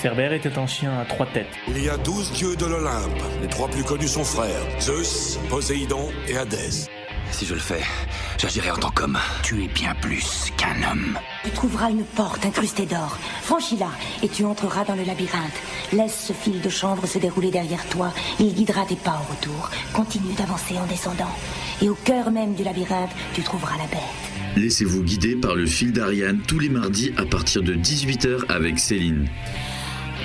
Cerbère était un chien à trois têtes. Il y a douze dieux de l'Olympe. Les trois plus connus sont frères Zeus, Poséidon et Hadès. Si je le fais, j'agirai en tant qu'homme. Tu es bien plus qu'un homme. Tu trouveras une porte incrustée d'or. Franchis-la et tu entreras dans le labyrinthe. Laisse ce fil de chanvre se dérouler derrière toi. Il guidera tes pas au retour. Continue d'avancer en descendant. Et au cœur même du labyrinthe, tu trouveras la bête. Laissez-vous guider par le fil d'Ariane tous les mardis à partir de 18h avec Céline.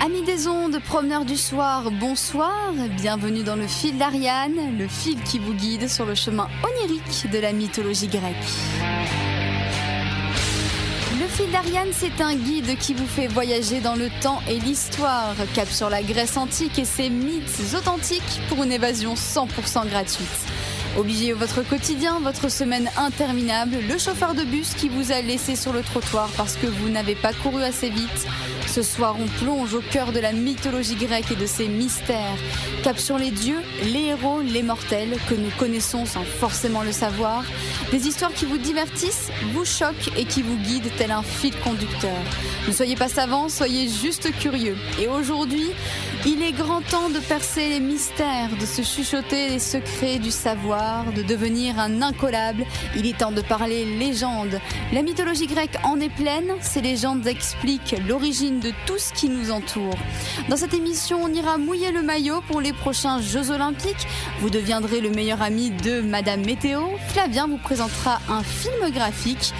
Amis des ondes, promeneurs du soir, bonsoir, bienvenue dans le fil d'Ariane, le fil qui vous guide sur le chemin onirique de la mythologie grecque. Le fil d'Ariane, c'est un guide qui vous fait voyager dans le temps et l'histoire, cap sur la Grèce antique et ses mythes authentiques pour une évasion 100% gratuite. Obligé votre quotidien, votre semaine interminable, le chauffeur de bus qui vous a laissé sur le trottoir parce que vous n'avez pas couru assez vite. Ce soir, on plonge au cœur de la mythologie grecque et de ses mystères. Cap les dieux, les héros, les mortels que nous connaissons sans forcément le savoir. Des histoires qui vous divertissent, vous choquent et qui vous guident tel un fil conducteur. Ne soyez pas savants, soyez juste curieux. Et aujourd'hui, il est grand temps de percer les mystères, de se chuchoter les secrets du savoir, de devenir un incollable. Il est temps de parler légende. La mythologie grecque en est pleine. Ces légendes expliquent l'origine de tout ce qui nous entoure. Dans cette émission, on ira mouiller le maillot pour les prochains Jeux Olympiques. Vous deviendrez le meilleur ami de Madame Météo. Flavien vous présentera un film graphique.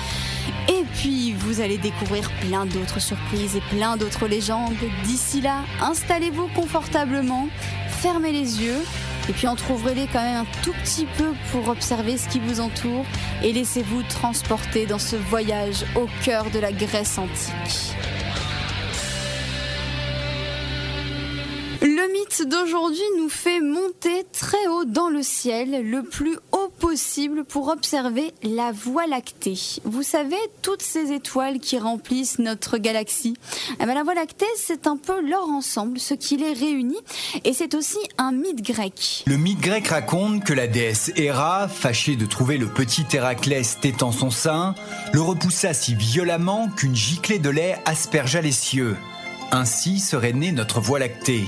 Et puis, vous allez découvrir plein d'autres surprises et plein d'autres légendes. D'ici là, installez-vous confortablement, fermez les yeux, et puis entrouvrez-les quand même un tout petit peu pour observer ce qui vous entoure, et laissez-vous transporter dans ce voyage au cœur de la Grèce antique. Le mythe d'aujourd'hui nous fait monter très haut dans le ciel, le plus possible pour observer la Voie lactée. Vous savez, toutes ces étoiles qui remplissent notre galaxie. Eh ben, la Voie lactée, c'est un peu leur ensemble, ce qui les réunit, et c'est aussi un mythe grec. Le mythe grec raconte que la déesse Héra, fâchée de trouver le petit Héraclès tétant son sein, le repoussa si violemment qu'une giclée de lait aspergea les cieux. Ainsi serait née notre Voie lactée.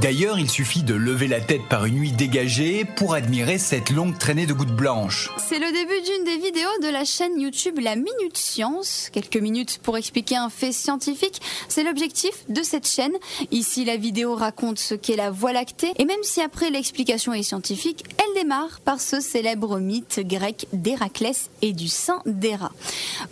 D'ailleurs, il suffit de lever la tête par une nuit dégagée pour admirer cette longue traînée de gouttes blanches. C'est le début d'une des vidéos de la chaîne YouTube La Minute Science. Quelques minutes pour expliquer un fait scientifique, c'est l'objectif de cette chaîne. Ici, la vidéo raconte ce qu'est la Voie lactée, et même si après l'explication est scientifique, elle démarre par ce célèbre mythe grec d'Héraclès et du saint d'Héra.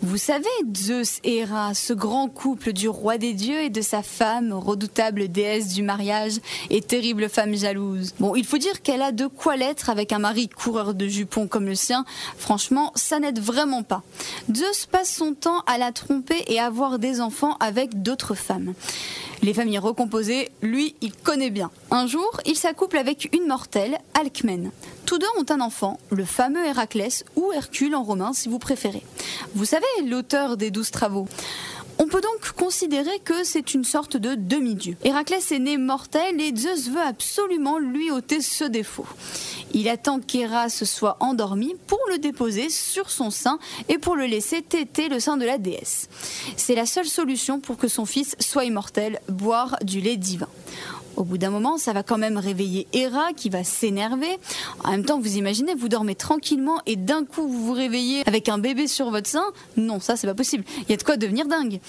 Vous savez, Zeus et Héra, ce grand couple du roi des dieux et de sa femme, redoutable déesse du mariage, et terrible femme jalouse. Bon, il faut dire qu'elle a de quoi l'être avec un mari coureur de jupons comme le sien. Franchement, ça n'aide vraiment pas. Zeus passe son temps à la tromper et à avoir des enfants avec d'autres femmes. Les familles recomposées, lui, il connaît bien. Un jour, il s'accouple avec une mortelle, Alcmène. Tous deux ont un enfant, le fameux Héraclès ou Hercule en romain si vous préférez. Vous savez, l'auteur des douze travaux. On peut donc considérer que c'est une sorte de demi-dieu. Héraclès est né mortel et Zeus veut absolument lui ôter ce défaut. Il attend qu'Héra se soit endormie pour le déposer sur son sein et pour le laisser téter le sein de la déesse. C'est la seule solution pour que son fils soit immortel, boire du lait divin. Au bout d'un moment, ça va quand même réveiller Héra qui va s'énerver. En même temps, vous imaginez, vous dormez tranquillement et d'un coup vous vous réveillez avec un bébé sur votre sein. Non, ça c'est pas possible. Il y a de quoi devenir dingue.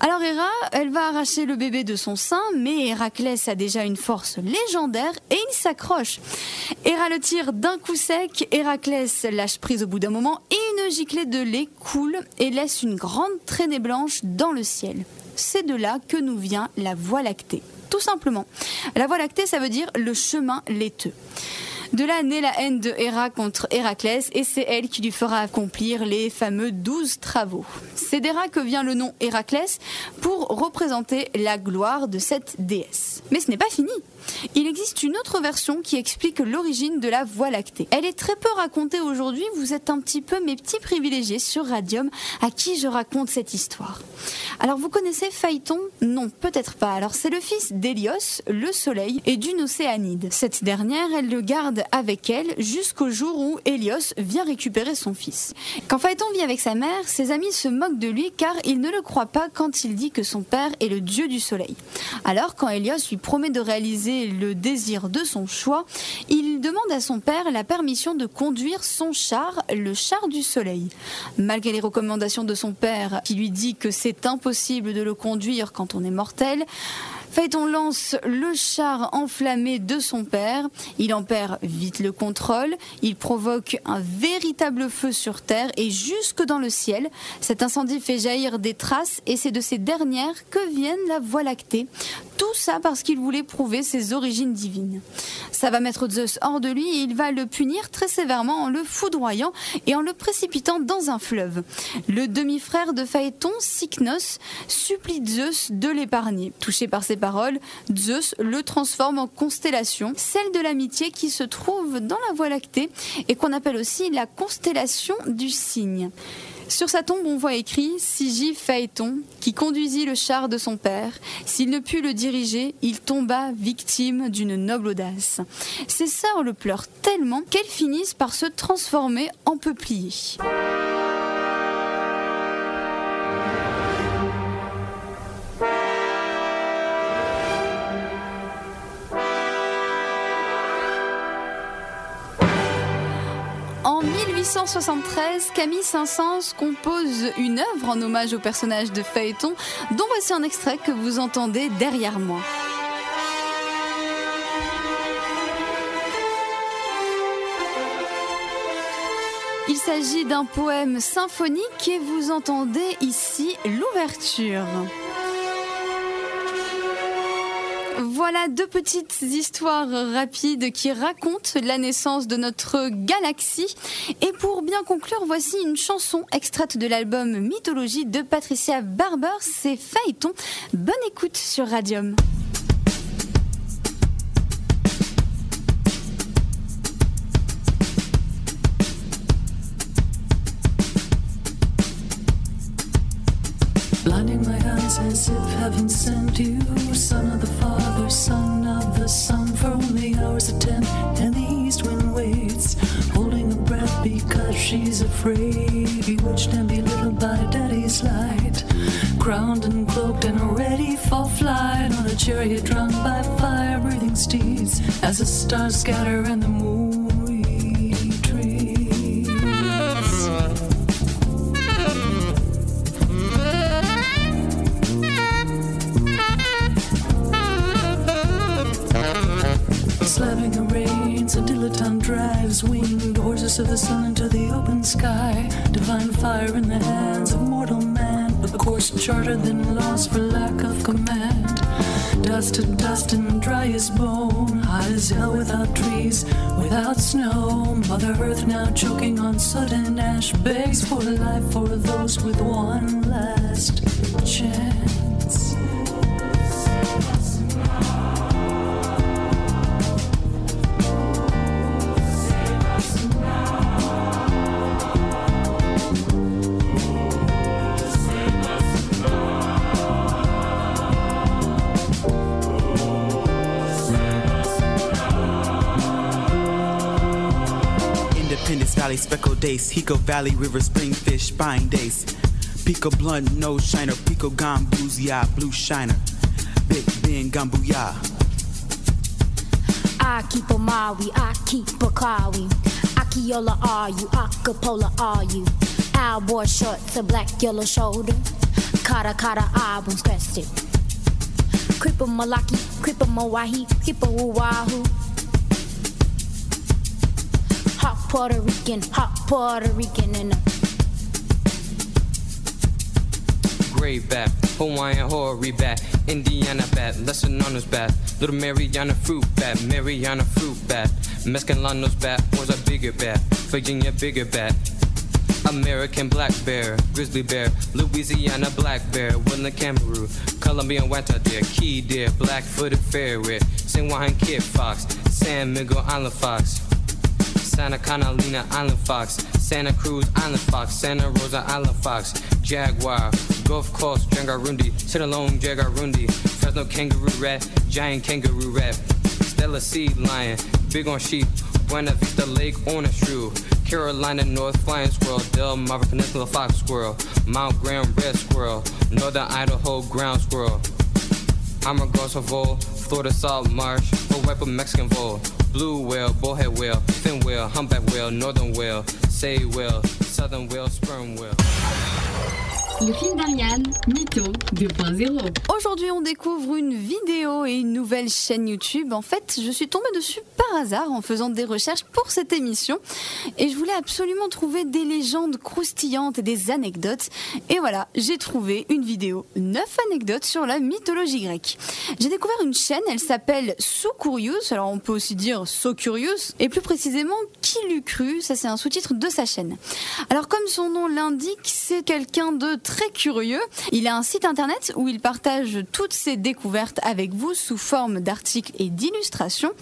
Alors Héra, elle va arracher le bébé de son sein, mais Héraclès a déjà une force légendaire et il s'accroche. Héra le tire d'un coup sec, Héraclès lâche prise au bout d'un moment et une giclée de lait coule et laisse une grande traînée blanche dans le ciel. C'est de là que nous vient la Voie lactée tout simplement. La Voie lactée, ça veut dire le chemin laiteux. De là naît la haine de Héra contre Héraclès et c'est elle qui lui fera accomplir les fameux douze travaux. C'est d'Héra que vient le nom Héraclès pour représenter la gloire de cette déesse. Mais ce n'est pas fini. Il existe une autre version qui explique l'origine de la Voie lactée. Elle est très peu racontée aujourd'hui, vous êtes un petit peu mes petits privilégiés sur Radium à qui je raconte cette histoire. Alors vous connaissez Phaéton? Non, peut-être pas. Alors c'est le fils d'Hélios, le soleil, et d'une océanide. Cette dernière, elle le garde avec elle jusqu'au jour où Hélios vient récupérer son fils. Quand Phaéton vit avec sa mère, ses amis se moquent de lui car ils ne le croient pas quand il dit que son père est le dieu du soleil. Alors quand Hélios lui promet de réaliser le désir de son choix, il demande à son père la permission de conduire son char, le char du soleil. Malgré les recommandations de son père qui lui dit que c'est impossible de le conduire quand on est mortel, Phaéton lance le char enflammé de son père. Il en perd vite le contrôle. Il provoque un véritable feu sur Terre et jusque dans le ciel. Cet incendie fait jaillir des traces et c'est de ces dernières que viennent la Voie lactée. Tout ça parce qu'il voulait prouver ses origines divines. Ça va mettre Zeus hors de lui et il va le punir très sévèrement en le foudroyant et en le précipitant dans un fleuve. Le demi-frère de Phaéton, Cycnos, supplie Zeus de l'épargner. Touché par ses Zeus le transforme en constellation, celle de l'amitié qui se trouve dans la Voie lactée et qu'on appelle aussi la constellation du cygne. Sur sa tombe, on voit écrit Sigi Phaéton, qui conduisit le char de son père. S'il ne put le diriger, il tomba victime d'une noble audace. Ses sœurs le pleurent tellement qu'elles finissent par se transformer en peuplier. 1973, Camille Saint-Saëns compose une œuvre en hommage au personnage de Feuilleton, dont voici un extrait que vous entendez derrière moi. Il s'agit d'un poème symphonique et vous entendez ici l'ouverture. Voilà deux petites histoires rapides qui racontent la naissance de notre galaxie. Et pour bien conclure, voici une chanson extraite de l'album Mythologie de Patricia Barber, c'est Phaéton. Bonne écoute sur Radium. Son of the sun For only hours of ten, and the east wind waits, holding a breath because she's afraid. Bewitched and belittled by daddy's light, crowned and cloaked and ready for flight. On a chariot drawn by fire-breathing steeds, as the stars scatter and the moon Slapping the reins, a dilettante drives winged horses of the sun into the open sky. Divine fire in the hands of mortal man, a course charted then lost for lack of command. Dust to dust and dry as bone, high as hell without trees, without snow. Mother Earth now choking on sudden ash, begs for life for those with one last chance. Valley, Speckled Dace, Hico Valley, River Spring Fish, Spine Dace, Pico Blunt, Nose Shiner, Pico Bluesy Blue Shiner, Big Ben Gumbuya. I keep a Maui, I keep a Kawi. Akiola are you, Acapulco are you? Alboy shorts, a black yellow shoulder. Kata kata albums crested. Kripa Malaki, Kripa Mawahi, Kripa Wahoo. Puerto Rican, hot Puerto Rican, and a Gray bat, Hawaiian Hori bat, Indiana bat, lesser known bat, Little Mariana fruit bat, Mariana fruit bat, Mescalanos bat, was a bigger bat, Virginia bigger bat. American black bear, grizzly bear, Louisiana black bear, woodland kangaroo, Colombian white deer, key deer, black footed ferret, San Juan kid fox, San Miguel island fox, Santa Catalina Island Fox, Santa Cruz Island Fox, Santa Rosa Island Fox, Jaguar, Gulf Coast Jangarundi, Sinalone Jagarundi, Fresno Kangaroo Rat, Giant Kangaroo Rat, Stella Sea Lion, Big on Sheep, Buena Vista Lake on a shrew. Carolina North Flying Squirrel, Del Mar Peninsula Fox Squirrel, Mount Graham Red Squirrel, Northern Idaho Ground Squirrel. I'm a Vole, Florida Salt Marsh, wipe a Mexican vole. Blue whale, bullhead whale, fin whale, humpback whale, northern whale, say whale, southern whale, sperm whale. Le film d'Ariane, Mytho 2.0. Aujourd'hui, on découvre une vidéo et une nouvelle chaîne YouTube. En fait, je suis tombée dessus par hasard en faisant des recherches pour cette émission. Et je voulais absolument trouver des légendes croustillantes et des anecdotes. Et voilà, j'ai trouvé une vidéo, 9 anecdotes sur la mythologie grecque. J'ai découvert une chaîne, elle s'appelle So Curious. Alors on peut aussi dire So Curious. Et plus précisément, qui l'eût cru Ça, c'est un sous-titre de sa chaîne. Alors, comme son nom l'indique, c'est quelqu'un de très curieux. Il a un site internet où il partage toutes ses découvertes avec vous sous forme d'articles et d'illustrations.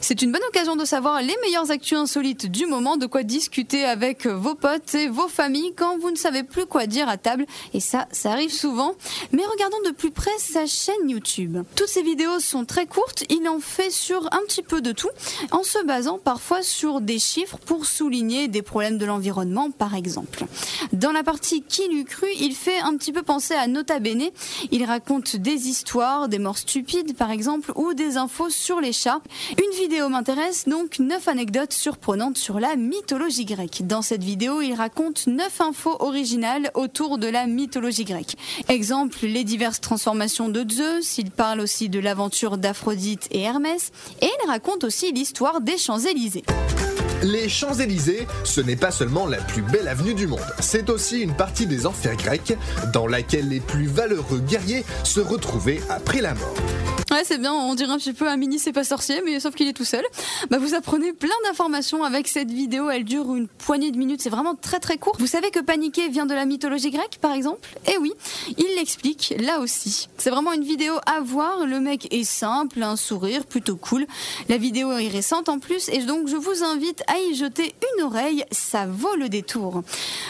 C'est une bonne occasion de savoir les meilleures actus insolites du moment, de quoi discuter avec vos potes et vos familles quand vous ne savez plus quoi dire à table. Et ça, ça arrive souvent. Mais regardons de plus près sa chaîne YouTube. Toutes ses vidéos sont très courtes. Il en fait sur un petit peu de tout, en se basant parfois sur des chiffres pour souligner des problèmes de l'environnement, par exemple. Dans la partie Qui l'eût cru, il il fait un petit peu penser à Nota Bene. Il raconte des histoires, des morts stupides par exemple, ou des infos sur les chats. Une vidéo m'intéresse, donc 9 anecdotes surprenantes sur la mythologie grecque. Dans cette vidéo, il raconte 9 infos originales autour de la mythologie grecque. Exemple, les diverses transformations de Zeus, il parle aussi de l'aventure d'Aphrodite et Hermès, et il raconte aussi l'histoire des Champs-Élysées. Les Champs-Élysées, ce n'est pas seulement la plus belle avenue du monde, c'est aussi une partie des enfers grecs dans laquelle les plus valeureux guerriers se retrouvaient après la mort. Ouais, c'est bien, on dirait un petit peu un mini c'est pas sorcier, mais sauf qu'il est tout seul. Bah, vous apprenez plein d'informations avec cette vidéo, elle dure une poignée de minutes, c'est vraiment très très court. Vous savez que paniquer vient de la mythologie grecque, par exemple? Eh oui, il l'explique là aussi. C'est vraiment une vidéo à voir, le mec est simple, un sourire plutôt cool. La vidéo est récente en plus, et donc je vous invite à y jeter une oreille, ça vaut le détour.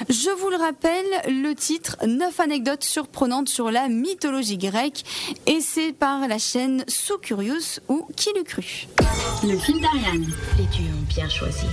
Je vous le rappelle, le titre 9 anecdotes surprenantes sur la mythologie grecque, et c'est par la chaîne So Curious ou Qui l'eût cru Le film d'Ariane. Les dieux ont bien choisi.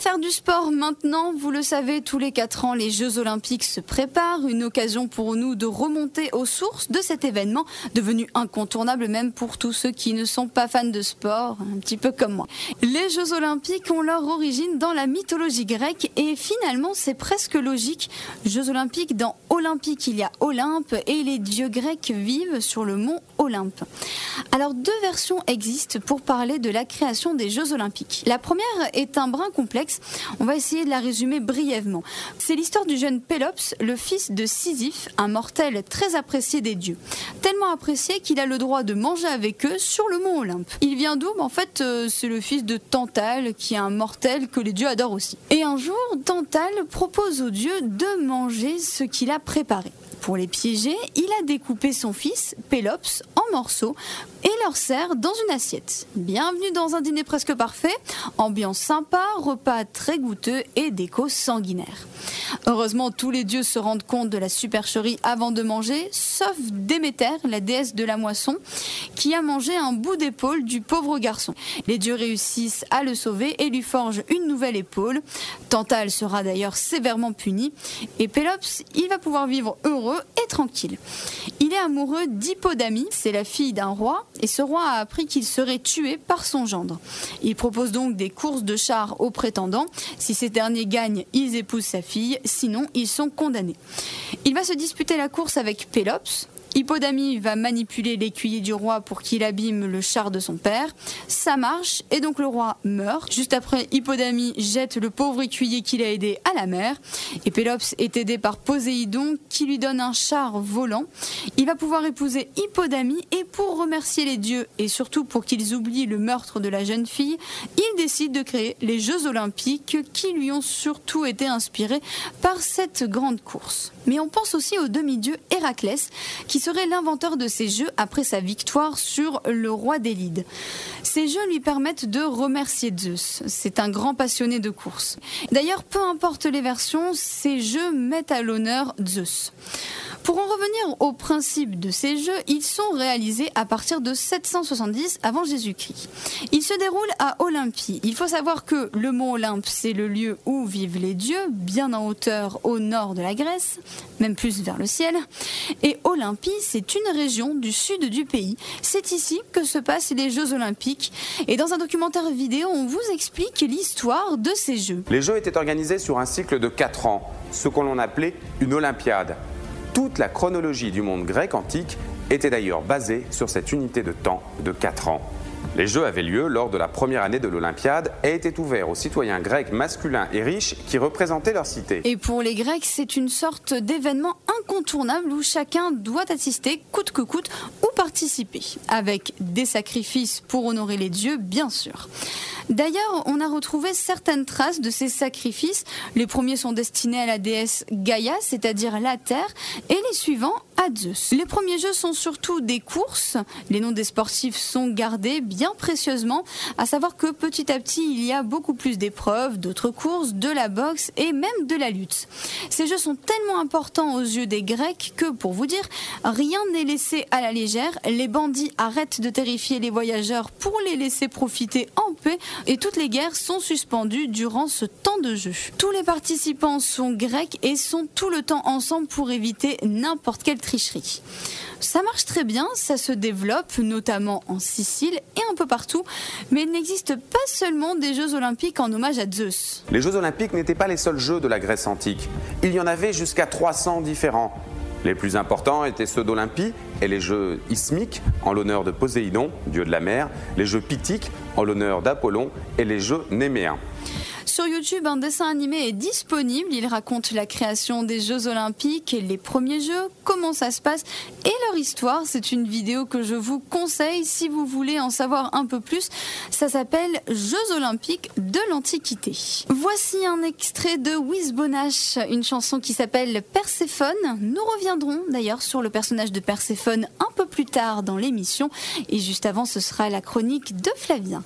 Faire du sport maintenant. Vous le savez, tous les 4 ans, les Jeux Olympiques se préparent. Une occasion pour nous de remonter aux sources de cet événement, devenu incontournable même pour tous ceux qui ne sont pas fans de sport, un petit peu comme moi. Les Jeux Olympiques ont leur origine dans la mythologie grecque et finalement, c'est presque logique. Jeux Olympiques, dans Olympique, il y a Olympe et les dieux grecs vivent sur le mont Olympe. Alors, deux versions existent pour parler de la création des Jeux Olympiques. La première est un brin complexe. On va essayer de la résumer brièvement. C'est l'histoire du jeune Pélops, le fils de Sisyphe, un mortel très apprécié des dieux. Tellement apprécié qu'il a le droit de manger avec eux sur le mont Olympe. Il vient d'où? En fait, euh, c'est le fils de Tantale, qui est un mortel que les dieux adorent aussi. Et un jour, Tantale propose aux dieux de manger ce qu'il a préparé. Pour les piéger, il a découpé son fils, Pélops, en morceaux et leur sert dans une assiette. Bienvenue dans un dîner presque parfait, ambiance sympa, repas très goûteux et déco sanguinaire. Heureusement, tous les dieux se rendent compte de la supercherie avant de manger, sauf Déméter, la déesse de la moisson, qui a mangé un bout d'épaule du pauvre garçon. Les dieux réussissent à le sauver et lui forgent une nouvelle épaule. Tantale sera d'ailleurs sévèrement puni et Pélops, il va pouvoir vivre heureux et tranquille. Il est amoureux d'Hippodamie, c'est la fille d'un roi, et ce roi a appris qu'il serait tué par son gendre. Il propose donc des courses de chars aux prétendants. Si ces derniers gagnent, ils épousent sa fille, sinon ils sont condamnés. Il va se disputer la course avec Pélops, Hippodamie va manipuler l'écuyer du roi pour qu'il abîme le char de son père. Ça marche et donc le roi meurt. Juste après, Hippodamie jette le pauvre écuyer qu'il a aidé à la mer. Et Pélops est aidé par Poséidon qui lui donne un char volant. Il va pouvoir épouser Hippodamie et pour remercier les dieux et surtout pour qu'ils oublient le meurtre de la jeune fille, il décide de créer les Jeux olympiques qui lui ont surtout été inspirés par cette grande course. Mais on pense aussi au demi-dieu Héraclès qui serait l'inventeur de ces jeux après sa victoire sur le roi d'Élide. Ces jeux lui permettent de remercier Zeus. C'est un grand passionné de course. D'ailleurs, peu importe les versions, ces jeux mettent à l'honneur Zeus. Pour en revenir au principe de ces jeux, ils sont réalisés à partir de 770 avant Jésus-Christ. Ils se déroulent à Olympie. Il faut savoir que le mont Olympe, c'est le lieu où vivent les dieux, bien en hauteur au nord de la Grèce, même plus vers le ciel. Et Olympie, c'est une région du sud du pays. C'est ici que se passent les Jeux olympiques. Et dans un documentaire vidéo, on vous explique l'histoire de ces Jeux. Les Jeux étaient organisés sur un cycle de 4 ans, ce que l'on appelait une Olympiade. Toute la chronologie du monde grec antique était d'ailleurs basée sur cette unité de temps de 4 ans. Les Jeux avaient lieu lors de la première année de l'Olympiade et étaient ouverts aux citoyens grecs masculins et riches qui représentaient leur cité. Et pour les Grecs, c'est une sorte d'événement incontournable où chacun doit assister coûte que coûte ou participer, avec des sacrifices pour honorer les dieux, bien sûr. D'ailleurs, on a retrouvé certaines traces de ces sacrifices. Les premiers sont destinés à la déesse Gaïa, c'est-à-dire la Terre, et les suivants à Zeus. Les premiers jeux sont surtout des courses. Les noms des sportifs sont gardés bien précieusement, à savoir que petit à petit, il y a beaucoup plus d'épreuves, d'autres courses, de la boxe et même de la lutte. Ces jeux sont tellement importants aux yeux des Grecs que, pour vous dire, rien n'est laissé à la légère. Les bandits arrêtent de terrifier les voyageurs pour les laisser profiter en paix et toutes les guerres sont suspendues durant ce temps de jeu. Tous les participants sont grecs et sont tout le temps ensemble pour éviter n'importe quelle tricherie. Ça marche très bien, ça se développe notamment en Sicile et un peu partout, mais il n'existe pas seulement des Jeux olympiques en hommage à Zeus. Les Jeux olympiques n'étaient pas les seuls jeux de la Grèce antique. Il y en avait jusqu'à 300 différents. Les plus importants étaient ceux d'Olympie et les jeux ismiques en l'honneur de Poséidon, dieu de la mer, les jeux pythiques en l'honneur d'Apollon et les jeux néméens. Sur YouTube, un dessin animé est disponible. Il raconte la création des Jeux Olympiques, les premiers Jeux, comment ça se passe et leur histoire. C'est une vidéo que je vous conseille si vous voulez en savoir un peu plus. Ça s'appelle Jeux Olympiques de l'Antiquité. Voici un extrait de Wiz Bonache, une chanson qui s'appelle Perséphone. Nous reviendrons d'ailleurs sur le personnage de Perséphone un peu plus tard dans l'émission. Et juste avant, ce sera la chronique de Flavien.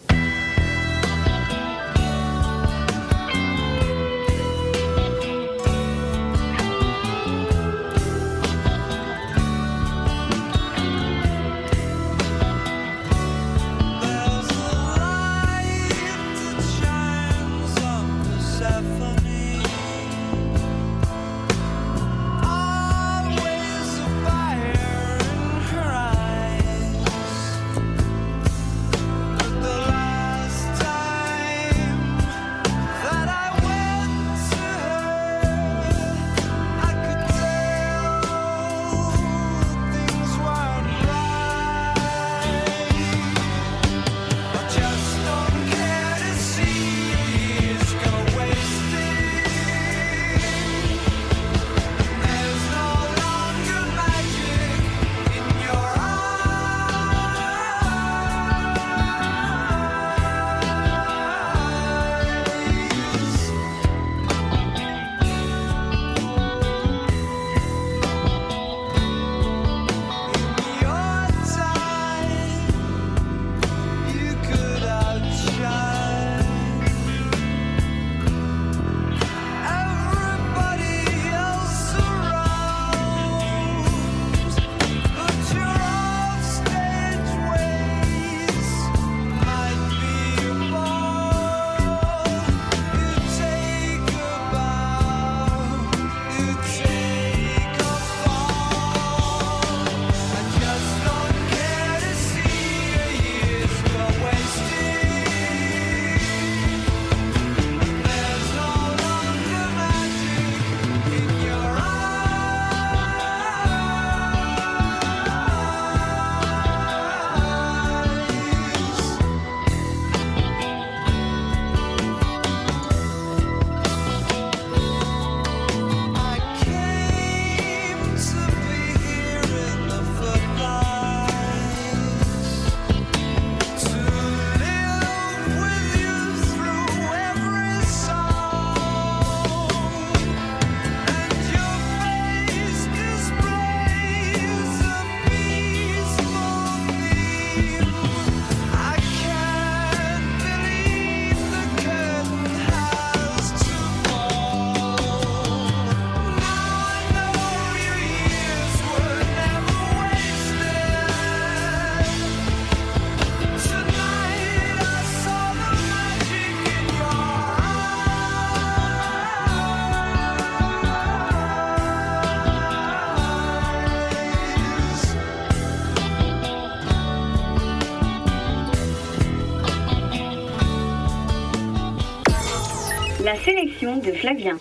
De Flavien.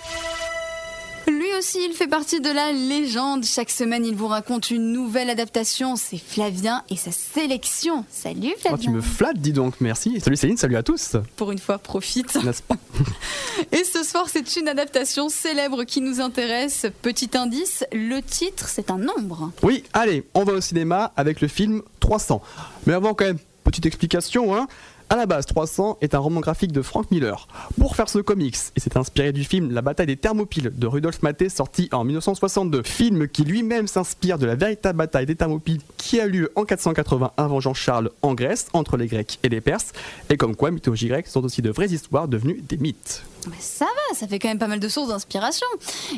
Lui aussi, il fait partie de la légende. Chaque semaine, il vous raconte une nouvelle adaptation. C'est Flavien et sa sélection. Salut Oh, Flavien. tu me flattes, dis donc, merci. Salut Céline, salut à tous. Pour une fois, profite. N'est-ce pas Et ce soir, c'est une adaptation célèbre qui nous intéresse. Petit indice, le titre, c'est un nombre. Oui, allez, on va au cinéma avec le film 300. Mais avant quand même, petite explication, hein. À la base, 300 est un roman graphique de Frank Miller. Pour faire ce comics, il s'est inspiré du film La bataille des Thermopyles de Rudolf Maté sorti en 1962. Film qui lui-même s'inspire de la véritable bataille des Thermopyles qui a lieu en 480 avant Jean-Charles en Grèce entre les Grecs et les Perses. Et comme quoi, mythologie grecque sont aussi de vraies histoires devenues des mythes. Mais ça va, ça fait quand même pas mal de sources d'inspiration.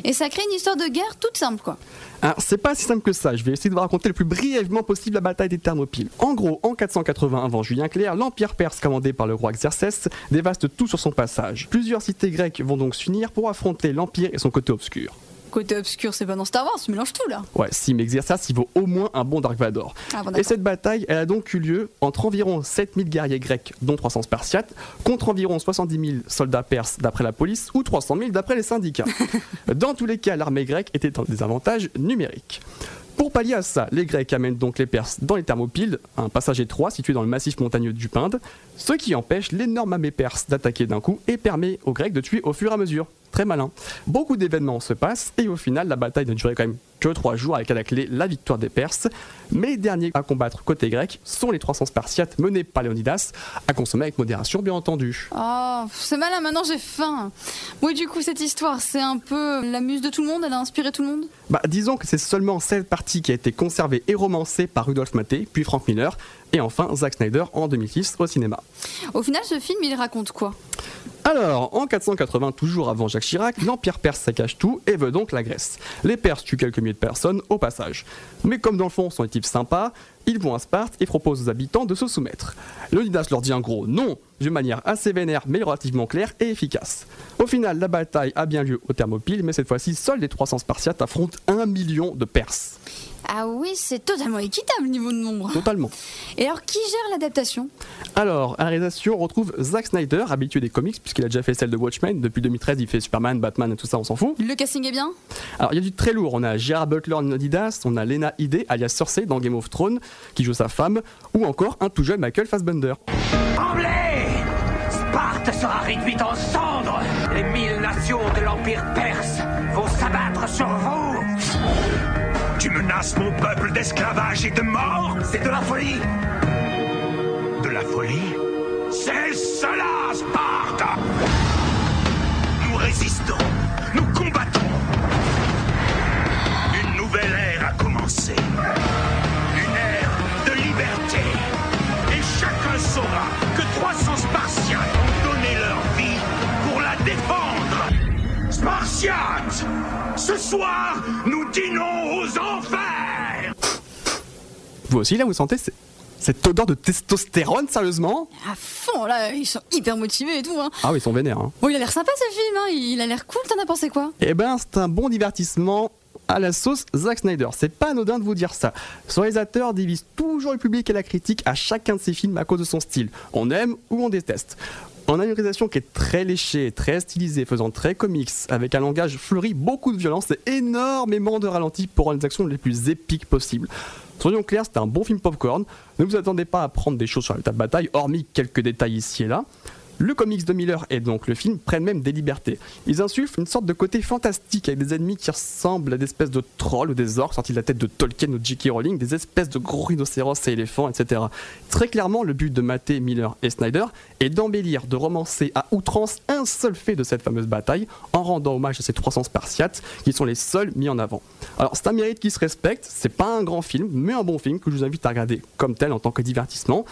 Et ça crée une histoire de guerre toute simple, quoi. Alors, c'est pas si simple que ça. Je vais essayer de vous raconter le plus brièvement possible la bataille des Thermopyles. En gros, en 480 avant Julien Clerc, l'empire perse commandé par le roi Xerxès dévaste tout sur son passage. Plusieurs cités grecques vont donc s'unir pour affronter l'empire et son côté obscur. Côté obscur, c'est pas dans Star Wars, tu mélanges tout là. Ouais, si, mais Xerxès, il vaut au moins un bon Dark Vador. Ah, bon, et cette bataille, elle a donc eu lieu entre environ 7000 guerriers grecs, dont 300 spartiates, contre environ 70 000 soldats perses d'après la police, ou 300 000 d'après les syndicats. Dans tous les cas, l'armée grecque était dans des avantages numériques. Pour pallier à ça, les Grecs amènent donc les Perses dans les Thermopyles, un passage étroit situé dans le massif montagneux du Pinde, ce qui empêche l'énorme armée perse d'attaquer d'un coup et permet aux Grecs de tuer au fur et à mesure. Très malin. Beaucoup d'événements se passent et au final, la bataille ne durait quand même que trois jours avec à la clé la victoire des Perses. Mais les derniers à combattre côté grec sont les 300 Spartiates menés par Léonidas, à consommer avec modération bien entendu. Oh, c'est malin, maintenant j'ai faim. Oui, du coup, cette histoire, c'est un peu la muse de tout le monde, elle a inspiré tout le monde? Bah, disons que c'est seulement cette partie qui a été conservée et romancée par Rudolf Maté, puis Frank Miller, et enfin Zack Snyder en 2006 au cinéma. Au final, ce film, il raconte quoi? Alors, en 480, toujours avant Jacques Chirac, l'Empire perse saccage tout et veut donc la Grèce. Les Perses tuent quelques milliers de personnes au passage. Mais comme dans le fond, sont des types sympas, ils vont à Sparte et proposent aux habitants de se soumettre. Leonidas leur dit en gros non, d'une manière assez vénère mais relativement claire et efficace. Au final, la bataille a bien lieu au Thermopyles, mais cette fois-ci, seuls les 300 Spartiates affrontent un million de Perses. Ah oui, c'est totalement équitable niveau de nombre. Totalement. Et alors, qui gère l'adaptation? Alors, à la réalisation, on retrouve Zack Snyder, habitué des comics, puisqu'il a déjà fait celle de Watchmen. Depuis 2013, il fait Superman, Batman et tout ça, on s'en fout. Le casting est bien? Alors, il y a du très lourd. On a Gerard Butler en Adidas, on a Lena Headey, alias Cersei dans Game of Thrones, qui joue sa femme, ou encore un tout jeune Michael Fassbender. Tremblez Sparte sera réduite en cendres Les mille nations de l'Empire perse vont s'abattre sur vous Mon peuple d'esclavage et de mort C'est de la folie De la folie? C'est cela, Sparte Nous résistons, nous combattons. Une nouvelle ère a commencé. Une ère de liberté. Et chacun saura que 300 Spartiates ont donné leur vie pour la défendre. Spartiates Ce soir, nous dînons aux enfers Vous aussi, là, vous sentez cette odeur de testostérone, sérieusement? À fond, là, ils sont hyper motivés et tout. Hein. Ah oui, ils sont vénères. Hein. Bon, il a l'air sympa ce film, hein. il a l'air cool, t'en as pensé quoi? Eh ben, c'est un bon divertissement à la sauce Zack Snyder. C'est pas anodin de vous dire ça. Ce réalisateur divise toujours le public et la critique à chacun de ses films à cause de son style. On aime ou on déteste. On a une réalisation qui est très léchée, très stylisée, faisant très comics, avec un langage fleuri, beaucoup de violence et énormément de ralentis pour rendre les actions les plus épiques possibles. Soyons clairs, c'est un bon film popcorn. Ne vous attendez pas à prendre des choses sur la table bataille, hormis quelques détails ici et là. Le comics de Miller et donc le film prennent même des libertés. Ils insufflent une sorte de côté fantastique avec des ennemis qui ressemblent à des espèces de trolls ou des orques sortis de la tête de Tolkien ou J.K. Rowling, des espèces de gros rhinocéros et éléphants, etc. Très clairement, le but de Maté, Miller et Snyder est d'embellir, de romancer à outrance un seul fait de cette fameuse bataille en rendant hommage à ces 300 Spartiates qui sont les seuls mis en avant. Alors c'est un mérite qui se respecte, c'est pas un grand film, mais un bon film que je vous invite à regarder comme tel en tant que divertissement.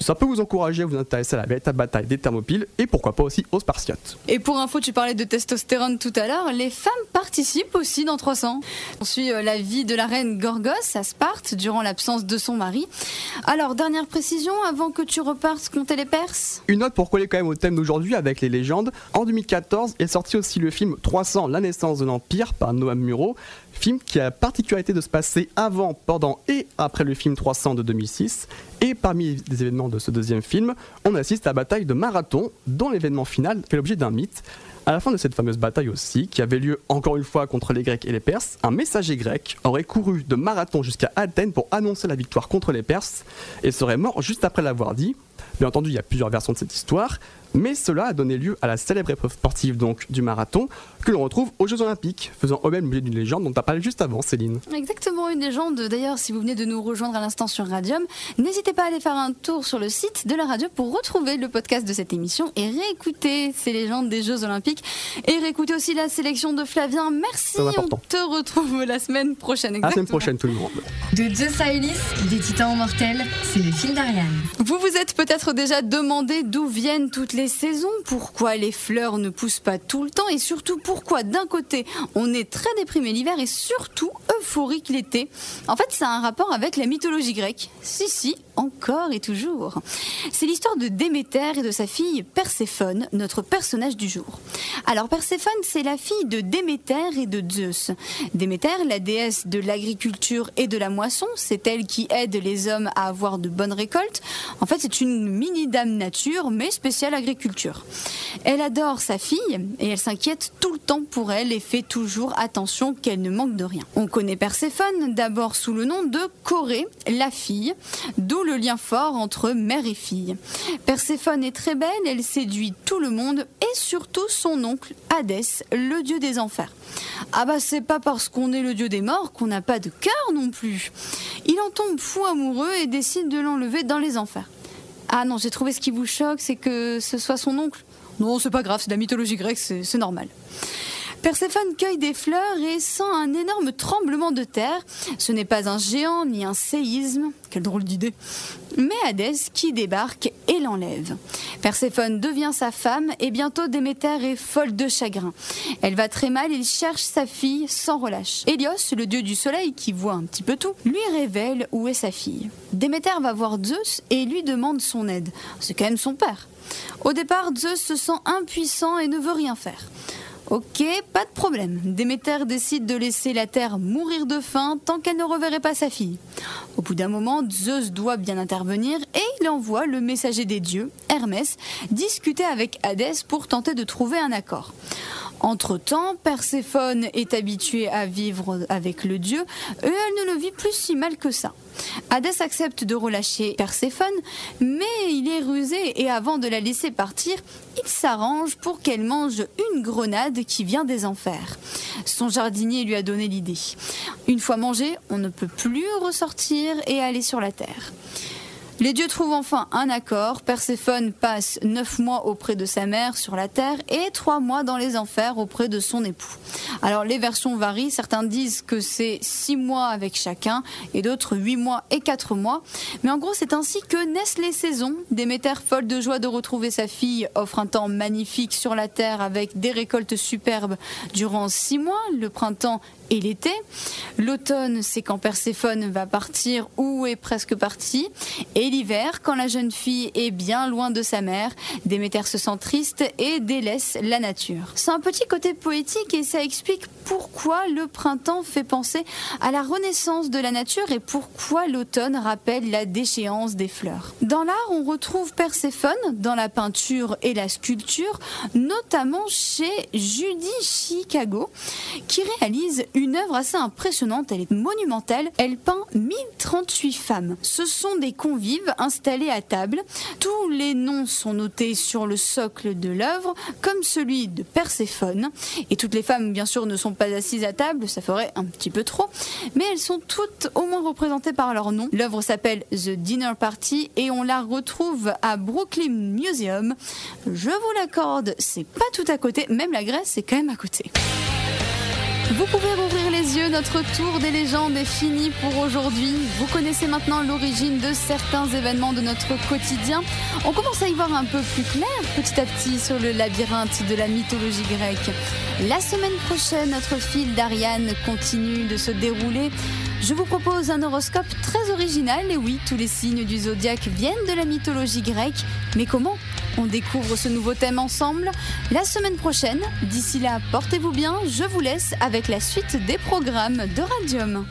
Ça peut vous encourager à vous intéresser à la véritable bataille des Thermopyles et pourquoi pas aussi aux Spartiates. Et pour info, tu parlais de testostérone tout à l'heure, les femmes participent aussi dans 300. On suit euh, la vie de la reine Gorgos à Sparte durant l'absence de son mari. Alors, dernière précision, avant que tu repartes compter les Perses Une note pour coller quand même au thème d'aujourd'hui avec les légendes. En 2014 est sorti aussi le film 300, la naissance de l'Empire par Noam Muro. Film qui a la particularité de se passer avant, pendant et après le film 300 de 2006. Et parmi les événements de ce deuxième film, on assiste à la bataille de Marathon, dont l'événement final fait l'objet d'un mythe. À la fin de cette fameuse bataille aussi, qui avait lieu encore une fois contre les Grecs et les Perses, un messager grec aurait couru de Marathon jusqu'à Athènes pour annoncer la victoire contre les Perses et serait mort juste après l'avoir dit. Bien entendu, il y a plusieurs versions de cette histoire, mais cela a donné lieu à la célèbre épreuve sportive donc du marathon que l'on retrouve aux Jeux Olympiques, faisant eux-mêmes l'objet d'une légende dont tu as parlé juste avant, Céline. Exactement, une légende. D'ailleurs, si vous venez de nous rejoindre à l'instant sur Radium, n'hésitez pas à aller faire un tour sur le site de la radio pour retrouver le podcast de cette émission et réécouter ces légendes des Jeux Olympiques et réécouter aussi la sélection de Flavien. Merci, on te retrouve la semaine prochaine. À la semaine Exactement. prochaine, tout le monde. De Zeus à Ulysse, des titans mortels, c'est le fil d'Ariane. Vous vous êtes peut-être déjà demandé d'où viennent toutes les saisons, pourquoi les fleurs ne poussent pas tout le temps et surtout pourquoi d'un côté on est très déprimé l'hiver et surtout euphorique l'été. En fait, ça a un rapport avec la mythologie grecque. Si, si, encore et toujours. C'est l'histoire de Déméter et de sa fille Perséphone, notre personnage du jour. Alors Perséphone, c'est la fille de Déméter et de Zeus. Déméter, la déesse de l'agriculture et de la moisson, c'est elle qui aide les hommes à avoir de bonnes récoltes. En fait, c'est une mini-dame nature, mais spéciale agriculture. Elle adore sa fille et elle s'inquiète tout le temps pour elle et fait toujours attention qu'elle ne manque de rien. On connaît Perséphone d'abord sous le nom de Corée, la fille, d'où le lien fort entre mère et fille. Perséphone est très belle, elle séduit tout le monde et surtout son oncle Hadès, le dieu des enfers. Ah bah c'est pas parce qu'on est le dieu des morts qu'on n'a pas de cœur non plus. Il en tombe fou amoureux et décide de l'enlever dans les enfers. Ah non, j'ai trouvé ce qui vous choque, c'est que ce soit son oncle. Non, c'est pas grave, c'est de la mythologie grecque, c'est normal. Perséphone cueille des fleurs et sent un énorme tremblement de terre. Ce n'est pas un géant ni un séisme, quelle drôle d'idée, mais Hadès qui débarque et l'enlève. Perséphone devient sa femme et bientôt Déméter est folle de chagrin. Elle va très mal, il cherche sa fille sans relâche. Hélios, le dieu du soleil qui voit un petit peu tout, lui révèle où est sa fille. Déméter va voir Zeus et lui demande son aide. C'est quand même son père. Au départ, Zeus se sent impuissant et ne veut rien faire. Ok, pas de problème. Déméter décide de laisser la Terre mourir de faim tant qu'elle ne reverrait pas sa fille. Au bout d'un moment, Zeus doit bien intervenir et il envoie le messager des dieux, Hermès, discuter avec Hadès pour tenter de trouver un accord. Entre-temps, Perséphone est habituée à vivre avec le dieu et elle ne le vit plus si mal que ça. Hadès accepte de relâcher Perséphone, mais il est rusé et avant de la laisser partir, il s'arrange pour qu'elle mange une grenade qui vient des enfers. Son jardinier lui a donné l'idée. Une fois mangée, on ne peut plus ressortir et aller sur la terre. Les dieux trouvent enfin un accord. Perséphone passe neuf mois auprès de sa mère sur la terre et trois mois dans les enfers auprès de son époux. Alors les versions varient. Certains disent que c'est six mois avec chacun et d'autres huit mois et quatre mois. Mais en gros, c'est ainsi que naissent les saisons. Déméter, folle de joie de retrouver sa fille, offre un temps magnifique sur la terre avec des récoltes superbes durant six mois. Le printemps et l'été. L'automne, c'est quand Perséphone va partir ou est presque partie. Et l'hiver, quand la jeune fille est bien loin de sa mère, Déméter se sent triste et délaisse la nature. C'est un petit côté poétique et ça explique pourquoi le printemps fait penser à la renaissance de la nature et pourquoi l'automne rappelle la déchéance des fleurs. Dans l'art, on retrouve Perséphone dans la peinture et la sculpture, notamment chez Judy Chicago, qui réalise une œuvre assez impressionnante, elle est monumentale. Elle peint 1038 femmes. Ce sont des convives installés à table. Tous les noms sont notés sur le socle de l'œuvre, comme celui de Perséphone. Et toutes les femmes, bien sûr, ne sont pas assises à table, ça ferait un petit peu trop. Mais elles sont toutes au moins représentées par leur nom. L'œuvre s'appelle The Dinner Party et on la retrouve à Brooklyn Museum. Je vous l'accorde, c'est pas tout à côté, même la Grèce est quand même à côté. Vous pouvez rouvrir les yeux, notre tour des légendes est fini pour aujourd'hui. Vous connaissez maintenant l'origine de certains événements de notre quotidien. On commence à y voir un peu plus clair petit à petit sur le labyrinthe de la mythologie grecque. La semaine prochaine, notre fil d'Ariane continue de se dérouler. Je vous propose un horoscope très original et oui, tous les signes du zodiaque viennent de la mythologie grecque. Mais comment on découvre ce nouveau thème ensemble? La semaine prochaine. D'ici là, portez-vous bien. Je vous laisse avec la suite des programmes de Radium.